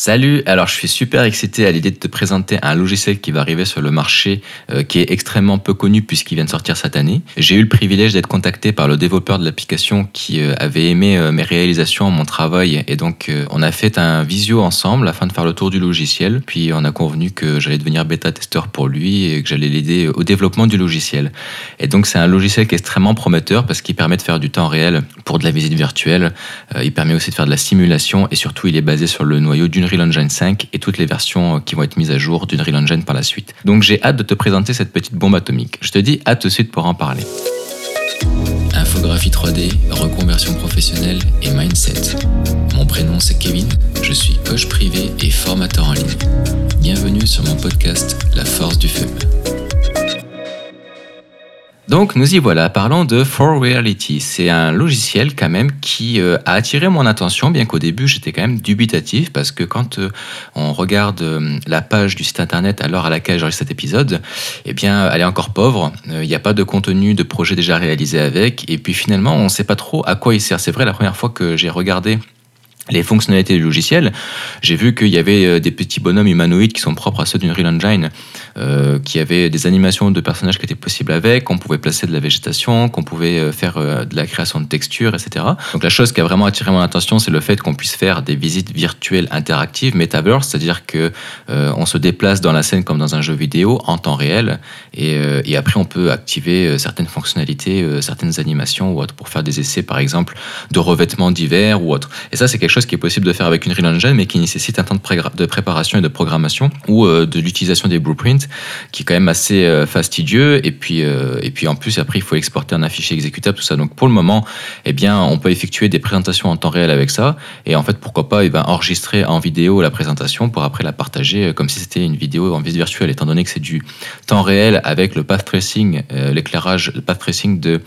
Salut, alors je suis super excité à l'idée de te présenter un logiciel qui va arriver sur le marché euh, qui est extrêmement peu connu puisqu'il vient de sortir cette année. J'ai eu le privilège d'être contacté par le développeur de l'application qui euh, avait aimé euh, mes réalisations, mon travail et donc on a fait un visio ensemble afin de faire le tour du logiciel. Puis on a convenu que j'allais devenir bêta-testeur pour lui et que j'allais l'aider au développement du logiciel. Et donc c'est un logiciel qui est extrêmement prometteur parce qu'il permet de faire du temps réel pour de la visite virtuelle. il permet aussi de faire de la simulation et surtout il est basé sur le noyau d'une Unreal Engine 5 et toutes les versions euh, qui vont être mises à jour d'Unreal Engine par la suite. Donc j'ai hâte de te présenter cette petite bombe atomique. Je te dis à tout de suite pour en parler. Infographie 3D, reconversion professionnelle et mindset. Mon prénom c'est Kevin, je suis coach privé et formateur en ligne. Bienvenue sur mon podcast La force du feu. Donc nous y voilà, parlons de For Reality. C'est un logiciel quand même qui euh, a attiré mon attention, bien qu'au début j'étais quand même dubitatif, parce que quand euh, on regarde euh, la page du site internet à l'heure à laquelle j'enregistre cet épisode, eh bien elle est encore pauvre, il n'y a pas de contenu de projet déjà réalisé avec, et puis finalement on ne sait pas trop à quoi il sert. C'est vrai, la première fois que j'ai regardé les fonctionnalités du logiciel, j'ai vu qu'il y avait euh, des petits bonhommes humanoïdes qui sont propres à ceux d'une Real Engine, euh, qui avaient des animations de personnages qui étaient possibles avec, qu'on pouvait placer de la végétation, qu'on pouvait euh, faire de la création de textures, etc. Donc la chose qui a vraiment attiré mon attention, c'est le fait qu'on puisse faire des visites virtuelles interactives, metaverse, c'est-à-dire que on se déplace dans la scène comme dans un jeu vidéo en temps réel, et, après on peut activer certaines fonctionnalités, certaines animations ou autres pour faire des essais, par exemple, de revêtements divers ou autres. Et ça, c'est quelque chose qui est possible de faire avec une Real Engine, mais qui nécessite un temps de, préparation et de programmation ou euh, de l'utilisation des blueprints, qui est quand même assez euh, fastidieux. Et puis, euh, et puis en plus, après, il faut exporter un fichier exécutable, tout ça. Donc pour le moment, eh bien, on peut effectuer des présentations en temps réel avec ça. Et en fait, pourquoi pas eh ben, enregistrer en vidéo la présentation pour après la partager comme si c'était une vidéo en vis virtuelle, étant donné que c'est du temps réel avec le path tracing, l'éclairage, le path tracing de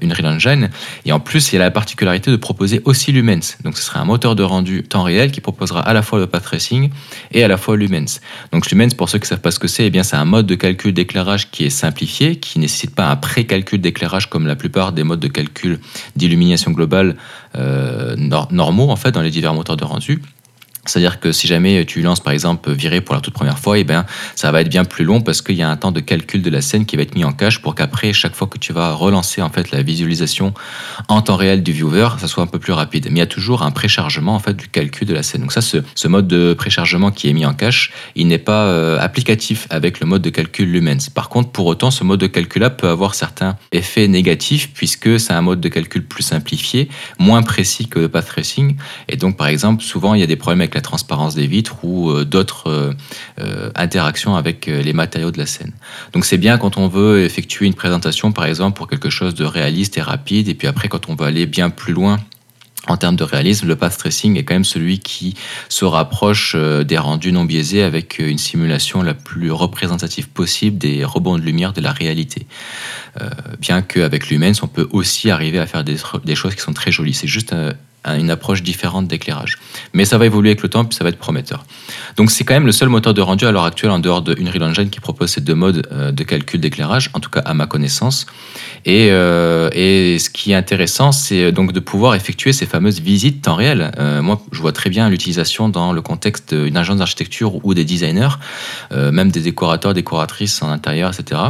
une Real Engine. Et en plus, il y a la particularité de proposer aussi Lumens. Donc ce serait un moteur de rendu temps réel qui proposera à la fois le path tracing et à la fois Lumens. Donc Lumens, pour ceux qui ne savent pas ce que c'est, eh bien c'est un mode de calcul d'éclairage qui est simplifié, qui ne nécessite pas un pré-calcul d'éclairage comme la plupart des modes de calcul d'illumination globale euh, normaux en fait dans les divers moteurs de rendu. C'est-à-dire que si jamais tu lances par exemple virer pour la toute première fois, eh ben, ça va être bien plus long parce qu'il y a un temps de calcul de la scène qui va être mis en cache pour qu'après, chaque fois que tu vas relancer en fait la visualisation en temps réel du viewer, ça soit un peu plus rapide. Mais il y a toujours un préchargement en fait du calcul de la scène. Donc ça, ce, ce mode de préchargement qui est mis en cache, il n'est pas euh, applicatif avec le mode de calcul Lumens. Par contre, pour autant, ce mode de calcul-là peut avoir certains effets négatifs puisque c'est un mode de calcul plus simplifié, moins précis que le path tracing. Et donc, par exemple, souvent, il y a des problèmes avec la transparence des vitres ou euh, d'autres euh, euh, interactions avec les matériaux de la scène. Donc c'est bien quand on veut effectuer une présentation, par exemple, pour quelque chose de réaliste et rapide, et puis après quand on veut aller bien plus loin en termes de réalisme, le path tracing est quand même celui qui se rapproche des rendus non biaisés avec une simulation la plus représentative possible des rebonds de lumière de la réalité. bien qu'avec Lumens, on peut aussi arriver à faire des, des choses qui sont très jolies. C'est juste une approche différente d'éclairage. Mais ça va évoluer avec le temps, puis ça va être prometteur. Donc c'est quand même le seul moteur de rendu à l'heure actuelle en dehors de Unreal Engine qui propose ces deux modes euh, de calcul d'éclairage, en tout cas à ma connaissance. Et, euh, ce qui est intéressant, c'est donc de pouvoir effectuer ces fameuses visites temps réel. Euh, moi, je vois très bien l'utilisation dans le contexte d'une agence d'architecture ou des designers, même des décorateurs, décoratrices en intérieur, etc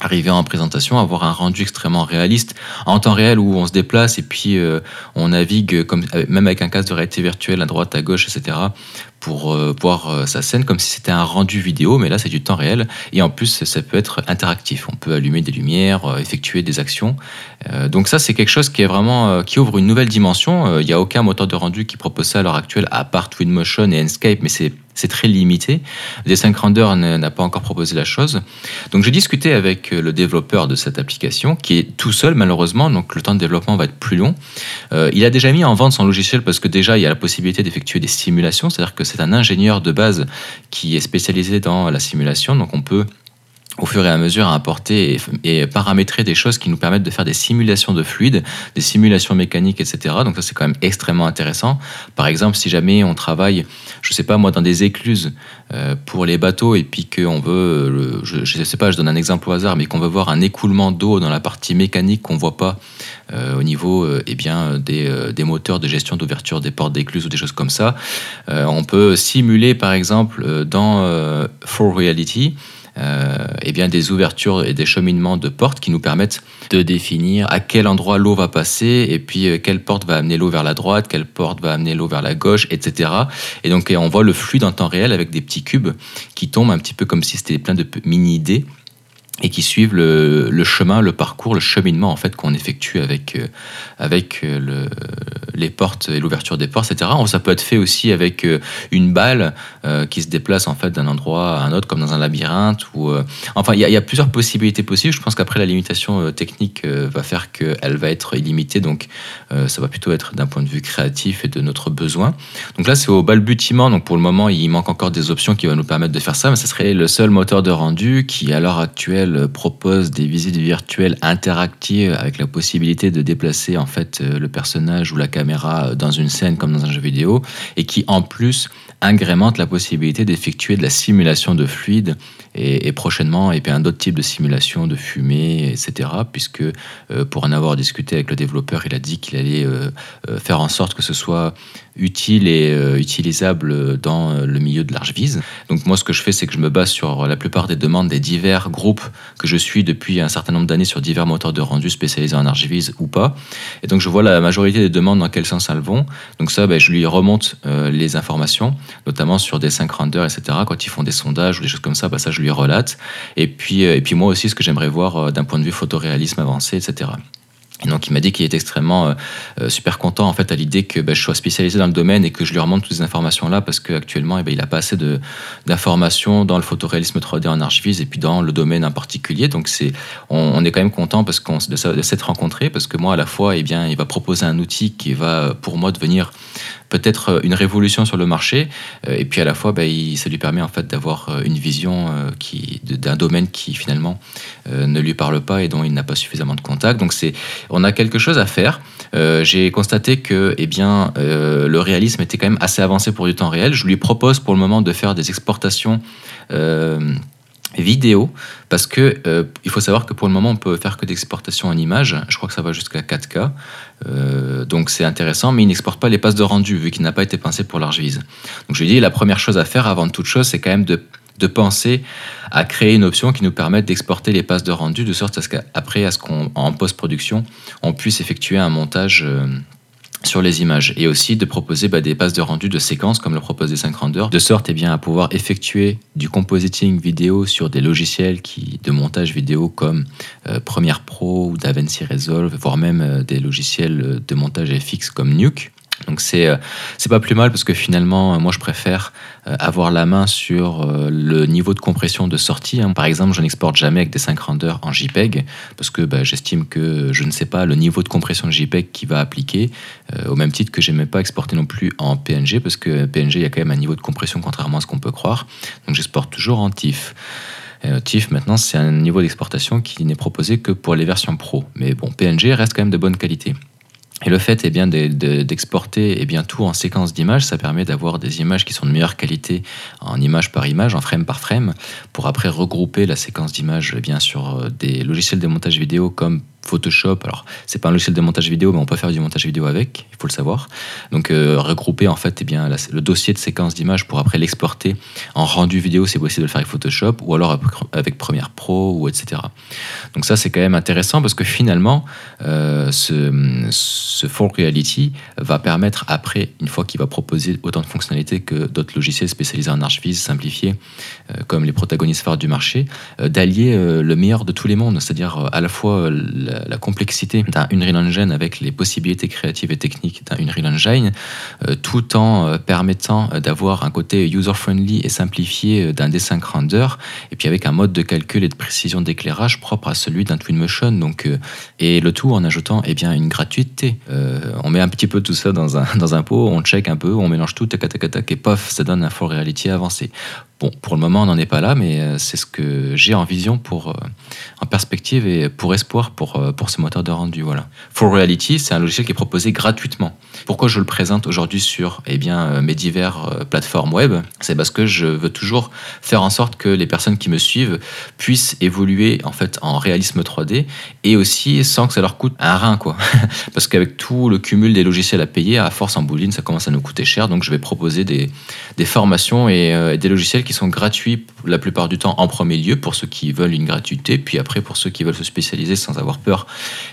arriver en présentation, avoir un rendu extrêmement réaliste en temps réel où on se déplace et puis euh, on navigue comme même avec un casque de réalité virtuelle à droite, à gauche, etc. pour euh, voir euh, sa scène comme si c'était un rendu vidéo, mais là c'est du temps réel et en plus ça peut être interactif. On peut allumer des lumières, effectuer des actions. donc ça c'est quelque chose qui est vraiment qui ouvre une nouvelle dimension. Il n'y a aucun moteur de rendu qui propose ça à l'heure actuelle à part Twinmotion et Enscape, mais c'est c'est très limité. D5 Render n'a pas encore proposé la chose. Donc j'ai discuté avec euh, le développeur de cette application, qui est tout seul malheureusement, donc le temps de développement va être plus long. Euh, il a déjà mis en vente son logiciel parce que déjà il y a la possibilité d'effectuer des simulations, c'est-à-dire que c'est un ingénieur de base qui est spécialisé dans la simulation, donc on peut au fur et à mesure à apporter et, paramétrer des choses qui nous permettent de faire des simulations de fluides, des simulations mécaniques, etc. Donc ça c'est quand même extrêmement intéressant. Par exemple, si jamais on travaille, je sais pas moi, dans des écluses euh, pour les bateaux et puis qu'on veut, je, ne sais pas, je donne un exemple au hasard, mais qu'on veut voir un écoulement d'eau dans la partie mécanique qu'on voit pas euh, au niveau euh, eh bien, des, des, moteurs de gestion d'ouverture des portes d'écluses ou des choses comme ça, on peut simuler par exemple dans For Reality eh bien des ouvertures et des cheminements de portes qui nous permettent de définir à quel endroit l'eau va passer et puis euh, quelle porte va amener l'eau vers la droite, quelle porte va amener l'eau vers la gauche, etc. Et donc on voit le flux en temps réel avec des petits cubes qui tombent un petit peu comme si c'était plein de mini-idées et qui suivent le, chemin, le parcours, le cheminement en fait qu'on effectue avec, euh, avec euh, le, les portes et l'ouverture des portes, etc. Ça peut être fait aussi avec euh, une balle qui se déplace en fait d'un endroit à un autre, comme dans un labyrinthe. Enfin, il y, a plusieurs possibilités possibles. Je pense qu'après la limitation technique va faire qu'elle va être illimitée, donc ça va plutôt être d'un point de vue créatif et de notre besoin. Donc là, c'est au balbutiement. Donc pour le moment, il manque encore des options qui vont nous permettre de faire ça, mais ce serait le seul moteur de rendu qui, à l'heure actuelle propose des visites virtuelles interactives avec la possibilité de déplacer en fait euh, le personnage ou la caméra dans une scène comme dans un jeu vidéo et qui en plus agrémente la possibilité d'effectuer de la simulation de fluide et, prochainement et puis un autre type de simulation de fumée, etc. Puisque euh, pour en avoir discuté avec le développeur, il a dit qu'il allait euh, faire en sorte que ce soit utile et euh, utilisable dans euh, le milieu de l'Archvise. Donc moi, ce que je fais, c'est que je me base sur la plupart des demandes des divers groupes que je suis depuis un certain nombre d'années sur divers moteurs de rendu spécialisés en Archvise ou pas. Et donc je vois la majorité des demandes dans quel sens elles vont. Donc ça, ben, je lui remonte euh, les informations, notamment sur des 5 renders, etc. Quand ils font des sondages ou des choses comme ça, ben, ça je lui relate. Et puis, et puis moi aussi, ce que j'aimerais voir d'un point de vue photoréalisme avancé, etc. Et donc il m'a dit qu'il est extrêmement euh, euh, super content en fait à l'idée que ben, je sois spécialisé dans le domaine et que je lui remonte toutes ces informations là parce qu'actuellement eh ben, il n'a pas assez d'informations dans le photoréalisme 3D en archivise et puis dans le domaine en particulier. Donc c'est on, est quand même content parce qu'on de, s'être rencontrés parce que moi à la fois eh bien il va proposer un outil qui va pour moi devenir peut-être euh, une révolution sur le marché, euh, et puis à la fois, bah, ça lui permet en fait d'avoir euh, une vision qui, d'un domaine qui finalement ne lui parle pas et dont il n'a pas suffisamment de contact. Donc c'est, on a quelque chose à faire. j'ai constaté que eh bien, le réalisme était quand même assez avancé pour du temps réel. Je lui propose pour le moment de faire des exportations vidéo parce que euh, il faut savoir que pour le moment on peut faire que d'exportation en images. Je crois que ça va jusqu'à 4K euh, donc c'est intéressant mais il n'exporte pas les passes de rendu vu qu'il n'a pas été pensé pour large vise. Donc je dis la première chose à faire avant toute chose c'est quand même de, de, penser à créer une option qui nous permette d'exporter les passes de rendu de sorte à ce qu'après à ce qu'en post-production on puisse effectuer un montage euh, sur les images et aussi de proposer bah, des passes de rendu de séquences comme le propose des 5 renders de sorte eh bien, à pouvoir effectuer du compositing vidéo sur des logiciels de montage vidéo comme euh, Premiere Pro ou DaVinci Resolve voire même euh, des logiciels de montage FX comme Nuke donc c'est euh, c'est pas plus mal parce que finalement moi je préfère euh, avoir la main sur euh, le niveau de compression de sortie. Hein. Par exemple, je n'exporte jamais avec des 5 renders en JPEG parce que bah, j'estime que je ne sais pas le niveau de compression de JPEG qui va appliquer au même titre que j'aimais pas exporter non plus en PNG parce que PNG il y a quand même un niveau de compression contrairement à ce qu'on peut croire. Donc j'exporte toujours en TIFF. TIFF, maintenant, c'est un niveau d'exportation qui n'est proposé que pour les versions pro. Mais bon, PNG reste quand même de bonne qualité. Et le fait eh bien, d'exporter eh bien, tout en séquence d'images, ça permet d'avoir des images qui sont de meilleure qualité en image par image, en frame par frame, pour après regrouper la séquence d'images eh sur euh, des logiciels de montage vidéo comme Photoshop. Alors, c'est pas un logiciel de montage vidéo, mais on peut faire du montage vidéo avec, il faut le savoir. Donc, euh, regrouper en fait eh bien, le dossier de séquence d'image pour après l'exporter en rendu vidéo, c'est possible de le faire avec Photoshop ou alors avec Premiere Pro ou etc. Donc, ça, c'est quand même intéressant parce que finalement, euh, ce, ce full reality va permettre après, une fois qu'il va proposer autant de fonctionnalités que d'autres logiciels spécialisés en archivise simplifiés, euh, comme les protagonistes phares du marché, d'allier le meilleur de tous les mondes, c'est-à-dire à la fois la, complexité d'un Unreal Engine avec les possibilités créatives et techniques d'un Unreal Engine, euh, tout en euh, permettant euh, d'avoir un côté user-friendly et simplifié d'un dessin render, et puis avec un mode de calcul et de précision d'éclairage propre à celui d'un Twinmotion. Donc, et le tout en ajoutant eh bien, une gratuité. on met un petit peu tout ça dans un, dans un pot, on check un peu, on mélange tout, tac, tac, tac, et pof, ça donne un full reality avancé. Pour le moment, on n'en est pas là, mais euh, c'est ce que j'ai en vision pour, euh, en perspective et pour espoir pour, euh, pour ce moteur de rendu. Voilà. For Reality, c'est un logiciel qui est proposé gratuitement. Pourquoi je le présente aujourd'hui sur eh bien, mes diverses plateformes web? C'est parce que je veux toujours faire en sorte que les personnes qui me suivent puissent évoluer en fait en réalisme 3D et aussi sans que ça leur coûte un rein, quoi. parce qu'avec tout le cumul des logiciels à payer, à force en bouline, ça commence à nous coûter cher. Donc je vais proposer des, des formations et des logiciels qui sont gratuits la plupart du temps en premier lieu pour ceux qui veulent une gratuité, puis après pour ceux qui veulent se spécialiser sans avoir peur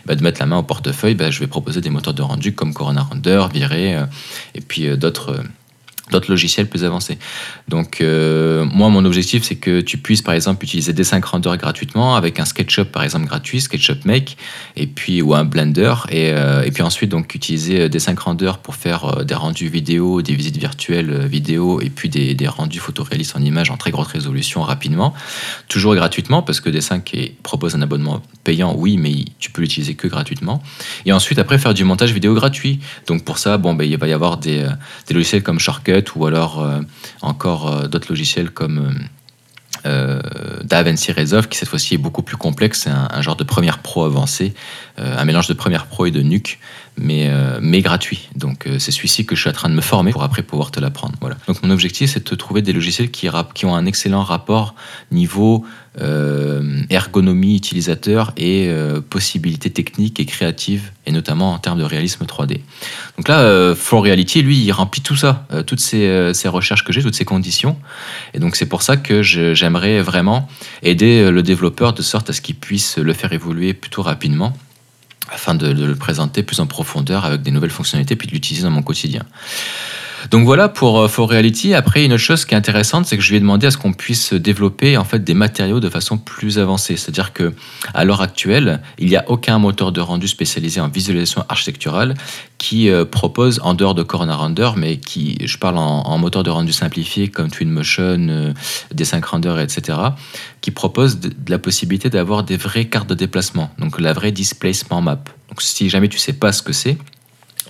bah, de mettre la main au portefeuille, bah, je vais proposer des moteurs de rendu comme Corona Render, Viré, euh, et puis euh, d'autres euh, d'autres logiciels plus avancés. Donc, euh, moi, mon objectif, c'est que tu puisses, par exemple, utiliser D5 Render gratuitement avec un SketchUp, par exemple, gratuit, SketchUp Make, et puis, ou un Blender, et, euh, puis ensuite, donc, utiliser D5 Render pour faire euh, des rendus vidéo, des visites virtuelles vidéo, et puis des, des rendus photoréalistes en images en très grosse résolution rapidement, toujours gratuitement, parce que D5 propose un abonnement payant, oui, mais tu peux l'utiliser que gratuitement. Et ensuite, après, faire du montage vidéo gratuit. Donc, pour ça, bon, ben, il va y avoir des, des logiciels comme Shortcut, ou alors euh, encore euh, d'autres logiciels comme euh, DaVinci Resolve qui cette fois-ci est beaucoup plus complexe, c'est un, genre de Premiere Pro avancé, un mélange de Premiere Pro et de Nuke, mais, mais gratuit. Donc c'est celui-ci que je suis en train de me former pour après pouvoir te l'apprendre. Voilà. Donc mon objectif c'est de trouver des logiciels qui, qui ont un excellent rapport niveau euh, ergonomie utilisateur et euh, possibilités techniques et créatives, et notamment en termes de réalisme 3D. Donc là, euh, For Reality, lui, il remplit tout ça, toutes ces, ces, recherches que j'ai, toutes ces conditions. Et donc c'est pour ça que j'aimerais vraiment aider le développeur de sorte à ce qu'il puisse le faire évoluer plutôt rapidement afin de, le présenter plus en profondeur avec des nouvelles fonctionnalités puis de l'utiliser dans mon quotidien. Donc voilà pour euh, For Reality. Après, une autre chose qui est intéressante, c'est que je lui ai demandé à ce qu'on puisse développer en fait des matériaux de façon plus avancée. C'est-à-dire que à l'heure actuelle, il n'y a aucun moteur de rendu spécialisé en visualisation architecturale qui euh, propose, en dehors de Corona Render, mais qui, je parle en, moteur de rendu simplifié comme Twinmotion, euh, D5 Render, etc., qui propose la possibilité d'avoir des vraies cartes de déplacement, donc la vraie displacement map. Donc si jamais tu sais pas ce que c'est,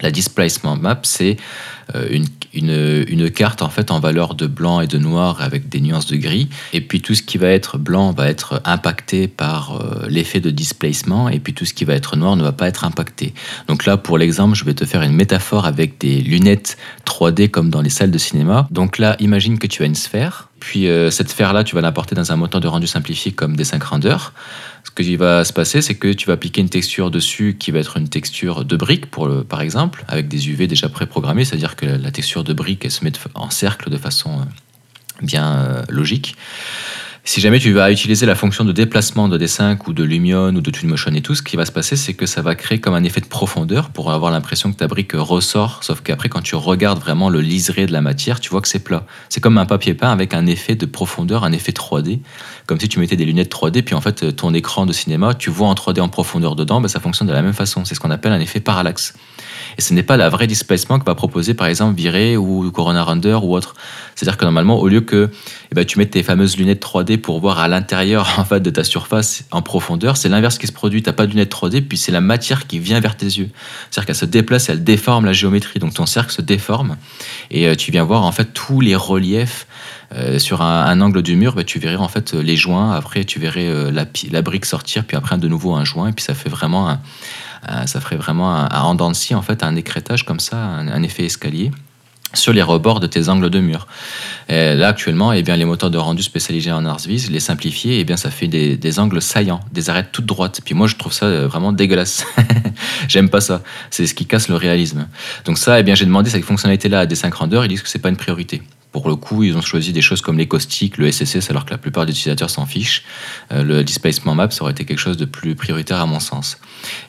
la displacement map, c'est euh, une, une, carte en fait en valeur de blanc et de noir avec des nuances de gris. Et puis tout ce qui va être blanc va être impacté par euh, l'effet de displacement et puis tout ce qui va être noir ne va pas être impacté. Donc là, pour l'exemple, je vais te faire une métaphore avec des lunettes 3D comme dans les salles de cinéma. Donc là, imagine que tu as une sphère. Puis euh, cette sphère-là, tu vas l'apporter dans un moteur de rendu simplifié comme des 5 Render. Ce qui va se passer, c'est que tu vas appliquer une texture dessus qui va être une texture de brique, par exemple, avec des UV déjà préprogrammés, c'est-à-dire que la texture de brique, se met en cercle de façon euh, bien euh, logique. Si jamais tu vas utiliser la fonction de déplacement de D5 ou de Lumion ou de Twinmotion et tout, ce qui va se passer, c'est que ça va créer comme un effet de profondeur pour avoir l'impression que ta brique ressort, sauf qu'après, quand tu regardes vraiment le liseré de la matière, tu vois que c'est plat. C'est comme un papier peint avec un effet de profondeur, un effet 3D, comme si tu mettais des lunettes 3D, puis en fait, ton écran de cinéma, tu vois en 3D en profondeur dedans, ben, ça fonctionne de la même façon. C'est ce qu'on appelle un effet parallaxe. Et ce n'est pas la vraie displacement que va proposer par exemple Viré ou Corona Render ou autre. C'est-à-dire que normalement, au lieu que eh ben, tu mettes tes fameuses lunettes 3D pour voir à l'intérieur en fait, de ta surface en profondeur, c'est l'inverse qui se produit. Tu n'as pas de lunettes 3D, puis c'est la matière qui vient vers tes yeux. C'est-à-dire qu'elle se déplace, elle déforme la géométrie. Donc ton cercle se déforme et euh, tu viens voir en fait tous les reliefs euh, sur un, angle du mur, bah, tu verrais en fait les joints. Après, tu verrais euh, la, la, brique sortir, puis après de nouveau un joint, et puis ça fait vraiment un, ça ferait vraiment un, un en fait, un écrétage comme ça, un, effet escalier sur les rebords de tes angles de mur. là, actuellement, eh bien, les moteurs de rendu spécialisés en ArsViz, les simplifier, eh bien, ça fait des, angles saillants, des arêtes toutes droites. Puis moi, je trouve ça euh, vraiment dégueulasse. J'aime pas ça. C'est ce qui casse le réalisme. Donc ça, eh bien, j'ai demandé cette fonctionnalité-là à des 5 rendeurs. Ils disent que c'est pas une priorité. Pour le coup, ils ont choisi des choses comme les caustiques, le SSS, alors que la plupart des utilisateurs s'en fichent. Euh, le displacement map, ça aurait été quelque chose de plus prioritaire à mon sens.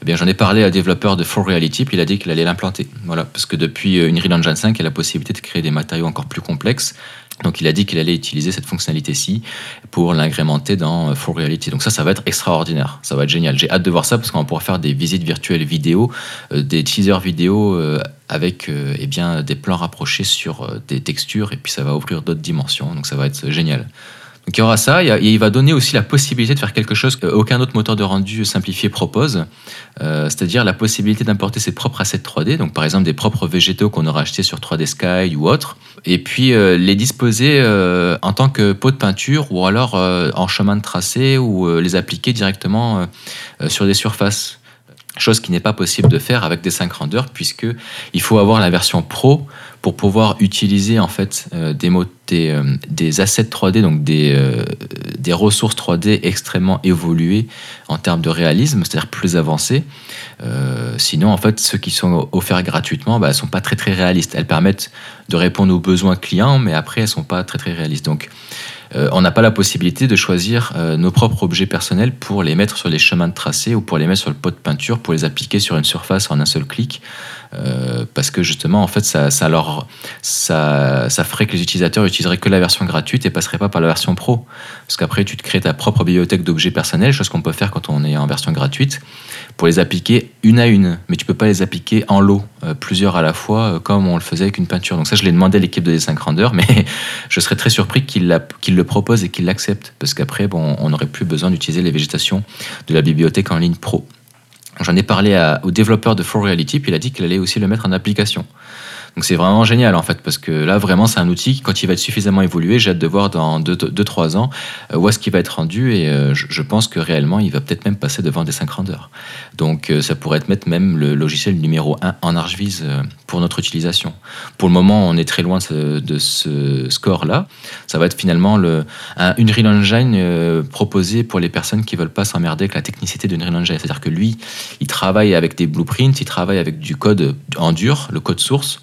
Eh bien, j'en ai parlé à un développeur de For Reality, puis il a dit qu'il allait l'implanter. Voilà, parce que depuis euh, Unreal Engine 5, il y a la possibilité de créer des matériaux encore plus complexes. Donc il a dit qu'il allait utiliser cette fonctionnalité-ci pour l'agrémenter dans euh, For Reality. Donc ça, ça va être extraordinaire, ça va être génial. J'ai hâte de voir ça parce qu'on pouvoir faire des visites virtuelles vidéo, des teasers vidéo avec euh, eh bien, des plans rapprochés sur euh, des textures, et puis ça va ouvrir d'autres dimensions, donc ça va être génial. Donc il y aura ça, et il va donner aussi la possibilité de faire quelque chose qu'aucun autre moteur de rendu simplifié propose, euh, c'est-à-dire la possibilité d'importer ses propres assets 3D, donc par exemple des propres végétaux qu'on aura achetés sur 3D Sky ou autre, et puis euh, les disposer euh, en tant que pot de peinture ou alors en chemin de tracé ou les appliquer directement sur des surfaces. Chose qui n'est pas possible de faire avec des 5 renders puisque il faut avoir la version pro pour pouvoir utiliser en fait euh, des, euh, des, assets 3D donc des, euh, ressources 3D extrêmement évoluées en termes de réalisme c'est-à-dire plus avancées. Sinon en fait ceux qui sont offerts gratuitement bah, sont pas très très réalistes. Elles permettent de répondre aux besoins clients mais après elles sont pas très très réalistes. Donc euh, on n'a pas la possibilité de choisir euh, nos propres objets personnels pour les mettre sur les chemins de tracé ou pour les mettre sur le pot de peinture, pour les appliquer sur une surface en un seul clic. Euh, parce que justement, en fait, ça, ça, leur, ça, ferait que les utilisateurs utiliseraient que la version gratuite et passeraient pas par la version pro. Parce qu'après, tu te crées ta propre bibliothèque d'objets personnels, chose qu'on peut faire quand on est en version gratuite, pour les appliquer une à une. Mais tu peux pas les appliquer en lot, euh, plusieurs à la fois, euh, comme on le faisait avec une peinture. Donc ça, je l'ai demandé à l'équipe de D5 Render, mais je serais très surpris qu'ils le proposent et qu'ils l'acceptent. Parce qu'après, bon, on n'aurait plus besoin d'utiliser les végétations de la bibliothèque en ligne pro. J'en ai parlé au développeur de For Reality, puis il a dit qu'il allait aussi le mettre en application. Donc c'est vraiment génial en fait, parce que là vraiment c'est un outil qui, quand il va être suffisamment évolué, j'ai hâte de voir dans 2-3 ans euh, où est-ce qu'il va être rendu et euh, je, pense que réellement il va peut-être même passer devant des 5 rendeurs. Donc euh, ça pourrait être même le logiciel numéro 1 en ArchViz pour notre utilisation. Pour le moment on est très loin de ce, score-là. Ça va être finalement le, un Unreal Engine proposé pour les personnes qui veulent pas s'emmerder avec la technicité d'Unreal Engine. C'est-à-dire que lui, il travaille avec des blueprints, il travaille avec du code en dur, le code source,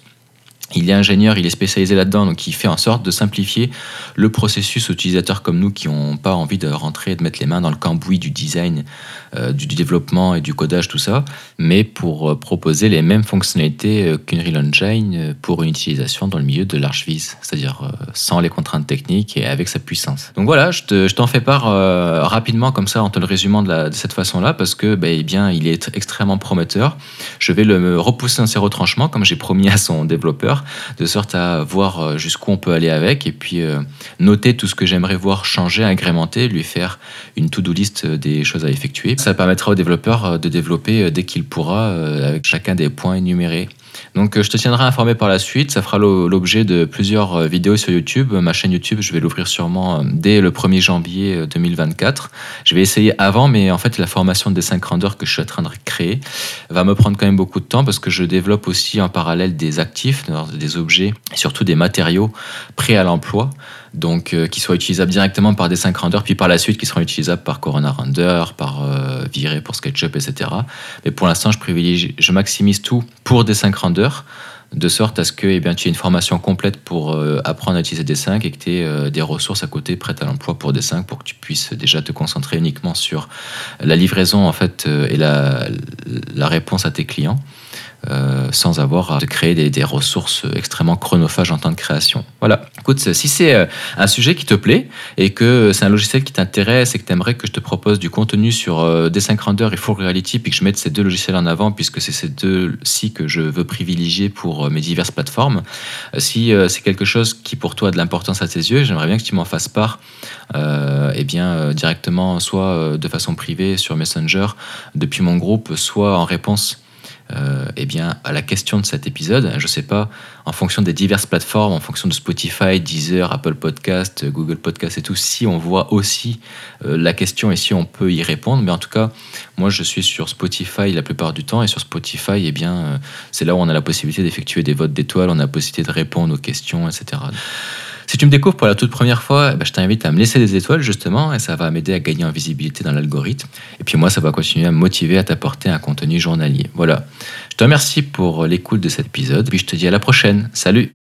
il est ingénieur, il est spécialisé là-dedans, donc il fait en sorte de simplifier le processus aux utilisateurs comme nous qui n'ont pas envie de rentrer et de mettre les mains dans le cambouis du design, euh, du développement et du codage, tout ça, mais pour euh, proposer les mêmes fonctionnalités euh, qu'Unreal Engine pour une utilisation dans le milieu de l'ArchViz, c'est-à-dire sans les contraintes techniques et avec sa puissance. Donc voilà, je t'en fais part rapidement comme ça en te le résumant de, de cette façon-là parce que ben, eh bien, il est extrêmement prometteur. Je vais le repousser dans ses retranchements comme j'ai promis à son développeur de sorte à voir euh, jusqu'où on peut aller avec et puis euh, noter tout ce que j'aimerais voir changer, agrémenter, lui faire une to-do list des choses à effectuer. Ça permettra au développeur euh, de développer dès qu'il pourra avec chacun des points énumérés donc euh, je te tiendrai informé par la suite. Ça fera l'objet de plusieurs euh, vidéos sur YouTube. Ma chaîne YouTube, je vais l'ouvrir sûrement euh, dès le 1er janvier 2024. Je vais essayer avant, mais en fait la formation des 5 rendeurs que je suis en train de créer va me prendre quand même beaucoup de temps parce que je développe aussi en parallèle des actifs, des objets, et surtout des matériaux prêts à l'emploi donc euh, qui soient utilisables directement par des 5 renders, puis par la suite qui seront utilisables par Corona Render, par euh, Viré pour SketchUp, etc. Mais pour l'instant, je privilégie, je maximise tout pour des 5 renders, de sorte à ce que eh bien, tu aies une formation complète pour euh, apprendre à utiliser des 5 et que tu aies des ressources à côté prêtes à l'emploi pour des 5 pour que tu puisses déjà te concentrer uniquement sur la livraison en fait et la réponse à tes clients. Euh, sans avoir à créer des, ressources extrêmement chronophages en temps de création. Voilà. Écoute, si c'est euh, un sujet qui te plaît et que c'est un logiciel qui t'intéresse et que tu aimerais que je te propose du contenu sur euh, D5 Render et Full Reality, puis que je mette ces deux logiciels en avant, puisque c'est ces deux-ci que je veux privilégier pour mes diverses plateformes, si c'est quelque chose qui pour toi a de l'importance à tes yeux, j'aimerais bien que tu m'en fasses part euh, eh bien, directement, soit de façon privée sur Messenger depuis mon groupe, soit en réponse euh, eh bien, à la question de cet épisode. Je ne sais pas, en fonction des diverses plateformes, en fonction de Spotify, Deezer, Apple Podcast, Google Podcast et tout, si on voit aussi euh, la question et si on peut y répondre. Mais en tout cas, moi, je suis sur Spotify la plupart du temps et sur Spotify, eh bien, euh, c'est là où on a la possibilité d'effectuer des votes d'étoiles, on a la possibilité de répondre aux questions, etc. Si tu me découvres pour la toute première fois, eh ben, je t'invite à me laisser des étoiles justement et ça va m'aider à gagner en visibilité dans l'algorithme. Et puis moi, ça va continuer à me motiver à t'apporter un contenu journalier. Voilà. Je te remercie pour l'écoute de cet épisode. Puis je te dis à la prochaine. Salut